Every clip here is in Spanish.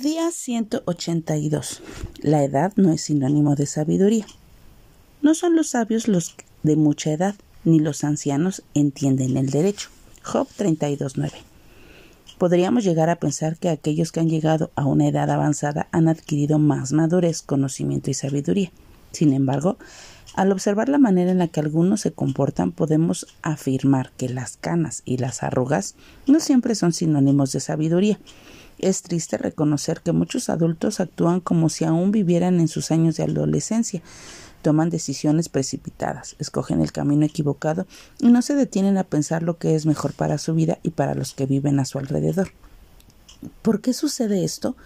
Día 182. La edad no es sinónimo de sabiduría. No son los sabios los de mucha edad, ni los ancianos entienden el derecho. Job 32.9. Podríamos llegar a pensar que aquellos que han llegado a una edad avanzada han adquirido más madurez, conocimiento y sabiduría. Sin embargo, al observar la manera en la que algunos se comportan, podemos afirmar que las canas y las arrugas no siempre son sinónimos de sabiduría. Es triste reconocer que muchos adultos actúan como si aún vivieran en sus años de adolescencia. Toman decisiones precipitadas, escogen el camino equivocado y no se detienen a pensar lo que es mejor para su vida y para los que viven a su alrededor. ¿Por qué sucede esto?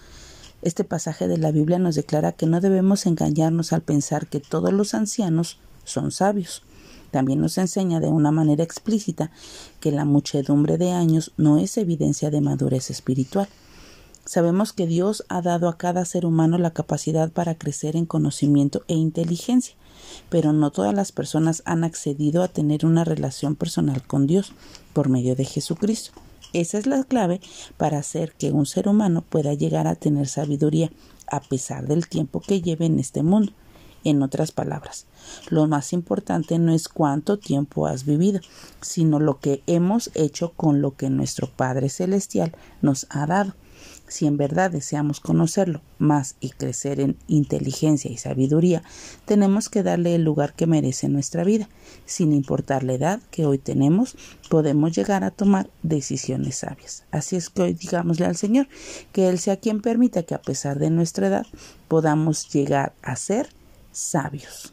Este pasaje de la Biblia nos declara que no debemos engañarnos al pensar que todos los ancianos son sabios. También nos enseña de una manera explícita que la muchedumbre de años no es evidencia de madurez espiritual. Sabemos que Dios ha dado a cada ser humano la capacidad para crecer en conocimiento e inteligencia, pero no todas las personas han accedido a tener una relación personal con Dios por medio de Jesucristo. Esa es la clave para hacer que un ser humano pueda llegar a tener sabiduría a pesar del tiempo que lleve en este mundo. En otras palabras, lo más importante no es cuánto tiempo has vivido, sino lo que hemos hecho con lo que nuestro Padre Celestial nos ha dado. Si en verdad deseamos conocerlo más y crecer en inteligencia y sabiduría, tenemos que darle el lugar que merece nuestra vida. Sin importar la edad que hoy tenemos, podemos llegar a tomar decisiones sabias. Así es que hoy digámosle al Señor que Él sea quien permita que a pesar de nuestra edad podamos llegar a ser sabios.